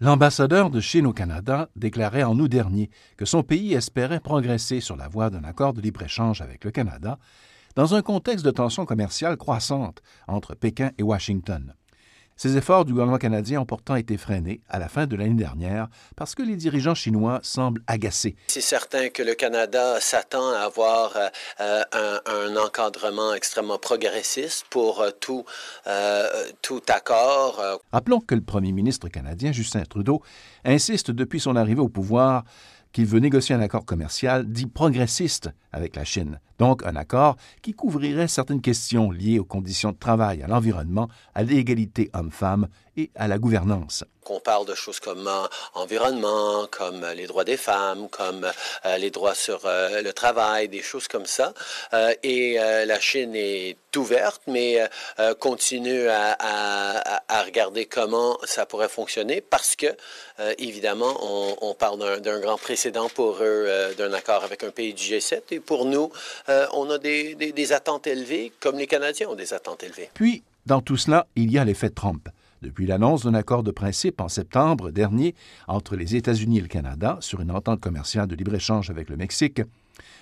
L'ambassadeur de Chine au Canada déclarait en août dernier que son pays espérait progresser sur la voie d'un accord de libre-échange avec le Canada dans un contexte de tensions commerciales croissantes entre Pékin et Washington. Ces efforts du gouvernement canadien ont pourtant été freinés à la fin de l'année dernière parce que les dirigeants chinois semblent agacés. C'est certain que le Canada s'attend à avoir euh, un, encadrement extrêmement progressiste pour euh, tout, euh, tout accord. Rappelons que le premier ministre canadien, Justin Trudeau, insiste depuis son arrivée au pouvoir qu'il veut négocier un accord commercial dit progressiste avec la Chine, donc un accord qui couvrirait certaines questions liées aux conditions de travail, à l'environnement, à l'égalité homme-femme et à la gouvernance qu'on parle de choses comme euh, environnement, comme euh, les droits des femmes, comme euh, les droits sur le travail, des choses comme ça. et la Chine est ouverte, mais continue à, à, regarder comment ça pourrait fonctionner parce que, évidemment, on, on parle d'un grand précédent pour eux d'un accord avec un pays du G7. Et pour nous, on a des, des, des attentes élevées, comme les Canadiens ont des attentes élevées. Puis, dans tout cela, il y a l'effet Trump. Depuis l'annonce d'un accord de principe en septembre dernier entre les États-Unis et le Canada sur une entente commerciale de libre-échange avec le Mexique,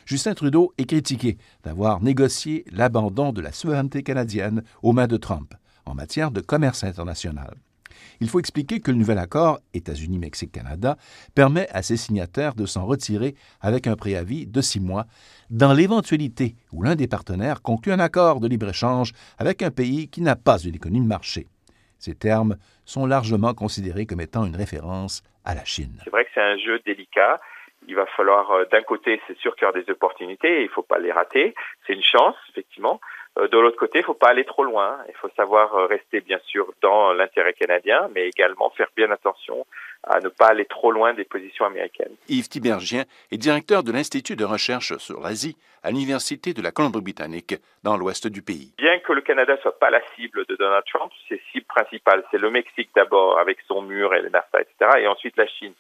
Justin Trudeau est critiqué d'avoir négocié l'abandon de la souveraineté canadienne aux mains de Trump en matière de commerce international. Il faut expliquer que le nouvel accord États-Unis-Mexique-Canada permet à ses signataires de s'en retirer avec un préavis de six mois dans l'éventualité où l'un des partenaires conclut un accord de libre-échange avec un pays qui n'a pas une économie de marché. Ces termes sont largement considérés comme étant une référence à la Chine. C'est vrai que c'est un jeu délicat. Il va falloir, euh, d'un côté, c'est sûr qu'il y aura des opportunités, il ne faut pas les rater. C'est une chance, effectivement. Euh, de l'autre côté, il ne faut pas aller trop loin. Il faut savoir euh, rester, bien sûr, dans l'intérêt canadien, mais également faire bien attention à ne pas aller trop loin des positions américaines. Yves Tibergien est directeur de l'Institut de recherche sur l'Asie à l'Université de la Colombie-Britannique, dans l'ouest du pays. Bien que le Canada ne soit pas la cible de Donald Trump, ses cibles principales, c'est le Mexique d'abord, avec son mur et les NAFTA, etc., et ensuite la Chine.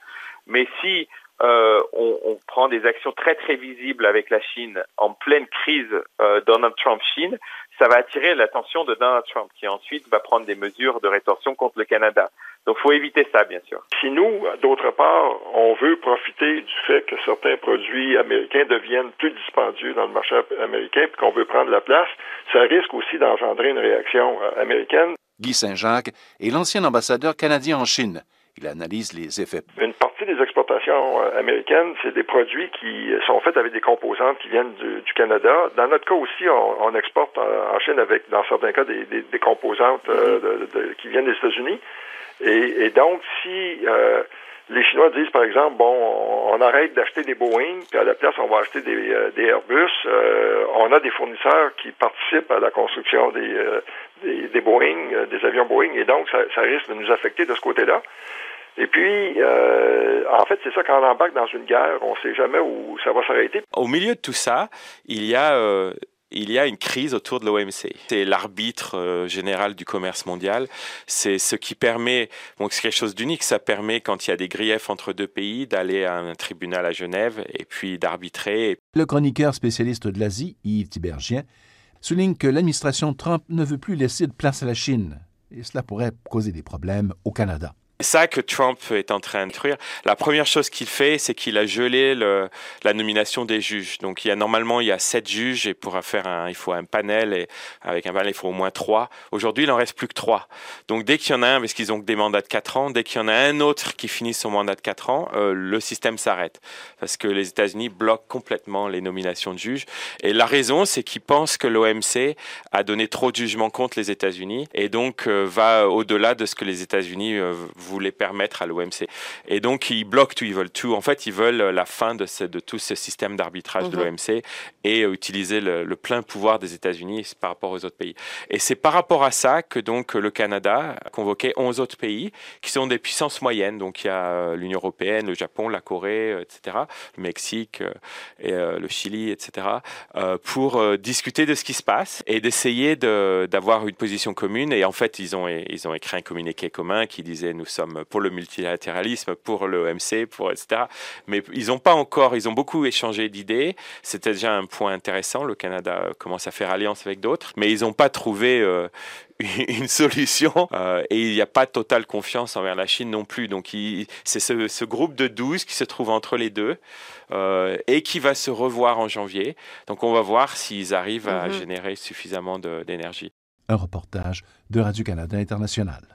Mais si euh, on, on, prend des actions très très visibles avec la Chine en pleine crise euh, Donald Trump-Chine, ça va attirer l'attention de Donald Trump, qui ensuite va prendre des mesures de rétorsion contre le Canada. Donc, faut éviter ça, bien sûr. Si nous, d'autre part, on veut profiter du fait que certains produits américains deviennent plus dispendieux dans le marché américain, puis qu'on veut prendre la place, ça risque aussi d'engendrer une réaction euh, américaine. Guy Saint-Jacques est l'ancien ambassadeur canadien en Chine. Il analyse les effets. Une partie des exportations euh, américaines, c'est des produits qui sont faits avec des composantes qui viennent du, Canada. Dans notre cas aussi, on, exporte en, Chine avec, dans certains cas, des, des, composantes euh, de, qui viennent des États-Unis. Et, et, donc, si euh, les Chinois disent, par exemple, bon, on, arrête d'acheter des Boeing, puis à la place, on va acheter des, des Airbus, on a des fournisseurs qui participent à la construction des, des, des Boeing, des avions Boeing, et donc ça, ça risque de nous affecter de ce côté-là. Et puis, euh, en fait, c'est ça, quand on embarque dans une guerre, on ne sait jamais où ça va s'arrêter. Au milieu de tout ça, il y a... Euh, il y a une crise autour de l'OMC. C'est l'arbitre euh, général du commerce mondial. C'est ce qui permet, donc c'est quelque chose d'unique, ça permet quand il y a des griefs entre deux pays d'aller à un tribunal à Genève et puis d'arbitrer. Le chroniqueur spécialiste de l'Asie, Yves Tibergien, souligne que l'administration Trump ne veut plus laisser de place à la Chine et cela pourrait causer des problèmes au Canada. C'est ça que Trump est en train de. La première chose qu'il fait, c'est qu'il a gelé le, la nomination des juges. Donc, il y a normalement il y a sept juges et pour faire un, il faut un panel et avec un panel il faut au moins trois. Aujourd'hui, il en reste plus que trois. Donc, dès qu'il y en a un, parce qu'ils ont des mandats de quatre ans, dès qu'il y en a un autre qui finit son mandat de quatre ans, euh, le système s'arrête parce que les États-Unis bloquent complètement les nominations de juges. Et la raison, c'est qu'ils pensent que l'OMC a donné trop de jugements contre les États-Unis et donc euh, va au-delà de ce que les États-Unis euh, voulaient permettre à l'OMC. Et donc, ils bloquent tout, ils veulent tout. En fait, ils veulent la fin de, ce, de tout ce système d'arbitrage de mhm. l'OMC et utiliser le, plein pouvoir des États-Unis par rapport aux autres pays. Et c'est par rapport à ça que donc le Canada a convoqué 11 autres pays qui sont des puissances moyennes. Donc, il y a euh, l'Union européenne, le Japon, la Corée, euh, etc., le Mexique euh, et le Chili, etc., pour discuter de ce qui se passe et d'essayer d'avoir une position commune. Et en fait, ils ont, ils ont écrit un communiqué commun qui disait nous sommes pour le multilatéralisme, pour l'OMC, pour etc. Mais ils n'ont pas encore, ils ont beaucoup échangé d'idées. C'était déjà un point intéressant. Le Canada commence à faire alliance avec d'autres, mais ils n'ont pas trouvé euh, une solution euh, et il n'y a pas totale confiance envers la Chine non plus. Donc c'est ce, groupe de 12 qui se trouve entre les deux euh, et qui va se revoir en janvier. Donc on va voir s'ils arrivent à mhm. générer suffisamment d'énergie. Un reportage de Radio-Canada International.